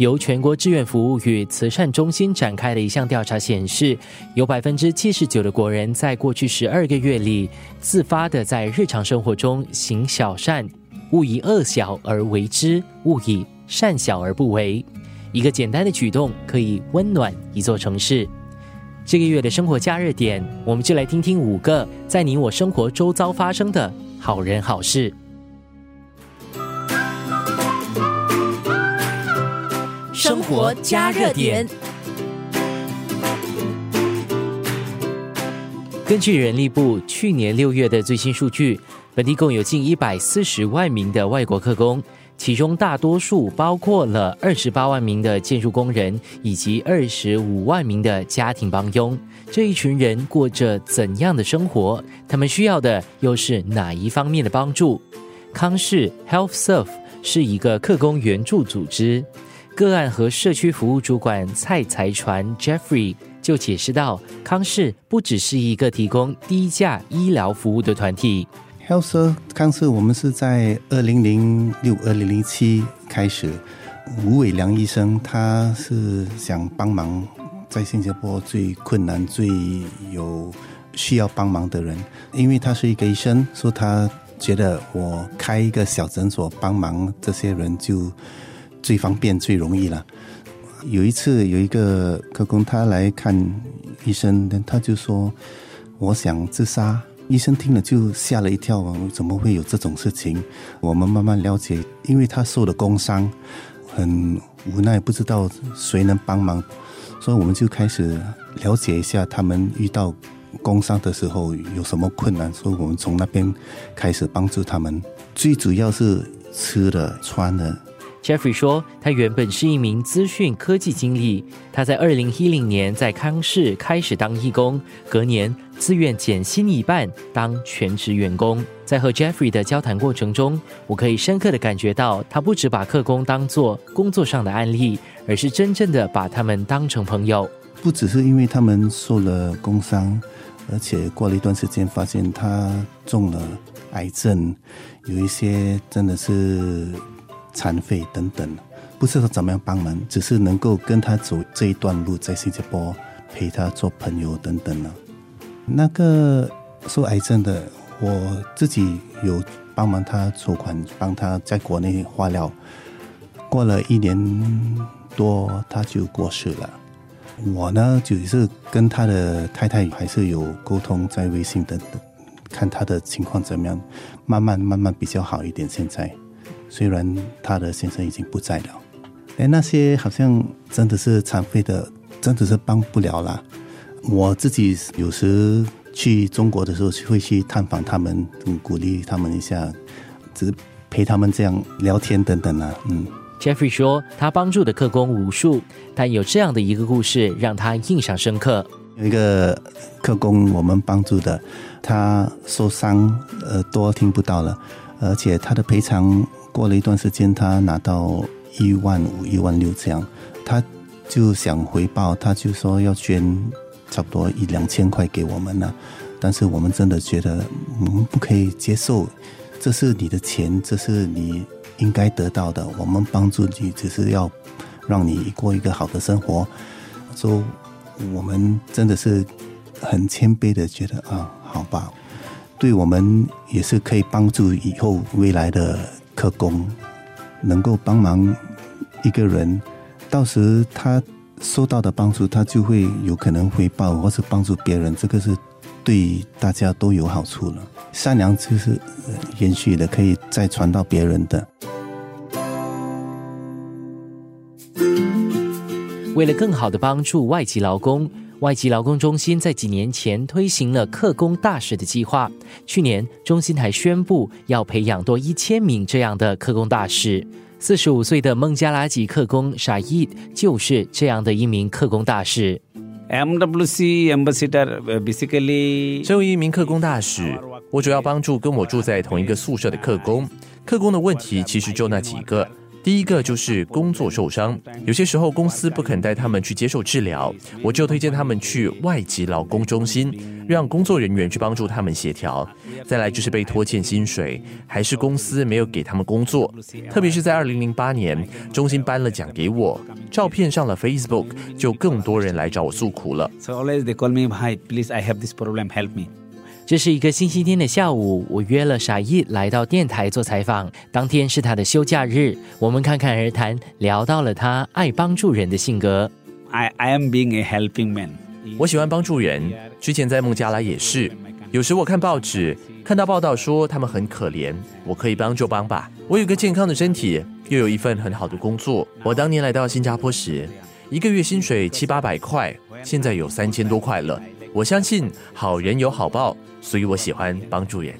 由全国志愿服务与慈善中心展开的一项调查显示，有百分之七十九的国人在过去十二个月里自发的在日常生活中行小善，勿以恶小而为之，勿以善小而不为。一个简单的举动可以温暖一座城市。这个月的生活加热点，我们就来听听五个在你我生活周遭发生的好人好事。生活加热点。根据人力部去年六月的最新数据，本地共有近一百四十万名的外国客工，其中大多数包括了二十八万名的建筑工人以及二十五万名的家庭帮佣。这一群人过着怎样的生活？他们需要的又是哪一方面的帮助？康氏 Health Serve 是一个客工援助组织。个案和社区服务主管蔡财传 Jeffrey 就解释到，康氏不只是一个提供低价医疗服务的团体。Health 康氏，我们是在二零零六、二零零七开始。吴伟良医生他是想帮忙在新加坡最困难、最有需要帮忙的人，因为他是一个医生，说他觉得我开一个小诊所帮忙这些人就。最方便、最容易了。有一次，有一个客工他来看医生，他就说：“我想自杀。”医生听了就吓了一跳，怎么会有这种事情？我们慢慢了解，因为他受了工伤，很无奈，不知道谁能帮忙，所以我们就开始了解一下他们遇到工伤的时候有什么困难，所以我们从那边开始帮助他们。最主要是吃的、穿的。Jeffrey 说，他原本是一名资讯科技经理，他在二零一零年在康氏开始当义工，隔年自愿减薪一半当全职员工。在和 Jeffrey 的交谈过程中，我可以深刻的感觉到，他不只把客工当做工作上的案例，而是真正的把他们当成朋友。不只是因为他们受了工伤，而且过了一段时间发现他中了癌症，有一些真的是。残废等等，不知道怎么样帮忙，只是能够跟他走这一段路，在新加坡陪他做朋友等等呢。那个受癌症的，我自己有帮忙他筹款，帮他在国内化疗。过了一年多，他就过世了。我呢，就是跟他的太太还是有沟通，在微信等等，看他的情况怎么样，慢慢慢慢比较好一点。现在。虽然他的先生已经不在了，哎，那些好像真的是残废的，真的是帮不了了。我自己有时去中国的时候，会去探访他们，鼓励他们一下，只是陪他们这样聊天等等啊。嗯，Jeffrey 说，他帮助的客工无数，但有这样的一个故事让他印象深刻。有一个客工，我们帮助的，他受伤，耳朵听不到了，而且他的赔偿。过了一段时间，他拿到一万五、一万六这样，他就想回报，他就说要捐差不多一两千块给我们呢。但是我们真的觉得我们不可以接受，这是你的钱，这是你应该得到的。我们帮助你，只是要让你过一个好的生活。说我们真的是很谦卑的觉得啊，好吧，对我们也是可以帮助以后未来的。特工能够帮忙一个人，到时他受到的帮助，他就会有可能回报，或是帮助别人，这个是对大家都有好处了。善良就是延续的，可以再传到别人的。为了更好的帮助外籍劳工。外籍劳工中心在几年前推行了客工大使的计划，去年中心还宣布要培养多一千名这样的客工大使。四十五岁的孟加拉籍客工沙伊就是这样的一名客工大使。MWC ambassador basically，身为一名客工大使，我主要帮助跟我住在同一个宿舍的客工。客工的问题其实就那几个。第一个就是工作受伤，有些时候公司不肯带他们去接受治疗，我就推荐他们去外籍劳工中心，让工作人员去帮助他们协调。再来就是被拖欠薪水，还是公司没有给他们工作，特别是在二零零八年，中心颁了奖给我，照片上了 Facebook，就更多人来找我诉苦了。这是一个星期天的下午，我约了傻义来到电台做采访。当天是他的休假日，我们侃侃而谈，聊到了他爱帮助人的性格。I, I am being a helping man. 我喜欢帮助人，之前在孟加拉也是。有时我看报纸，看到报道说他们很可怜，我可以帮就帮吧。我有个健康的身体，又有一份很好的工作。我当年来到新加坡时，一个月薪水七八百块，现在有三千多块了。我相信好人有好报。所以我喜欢帮助人。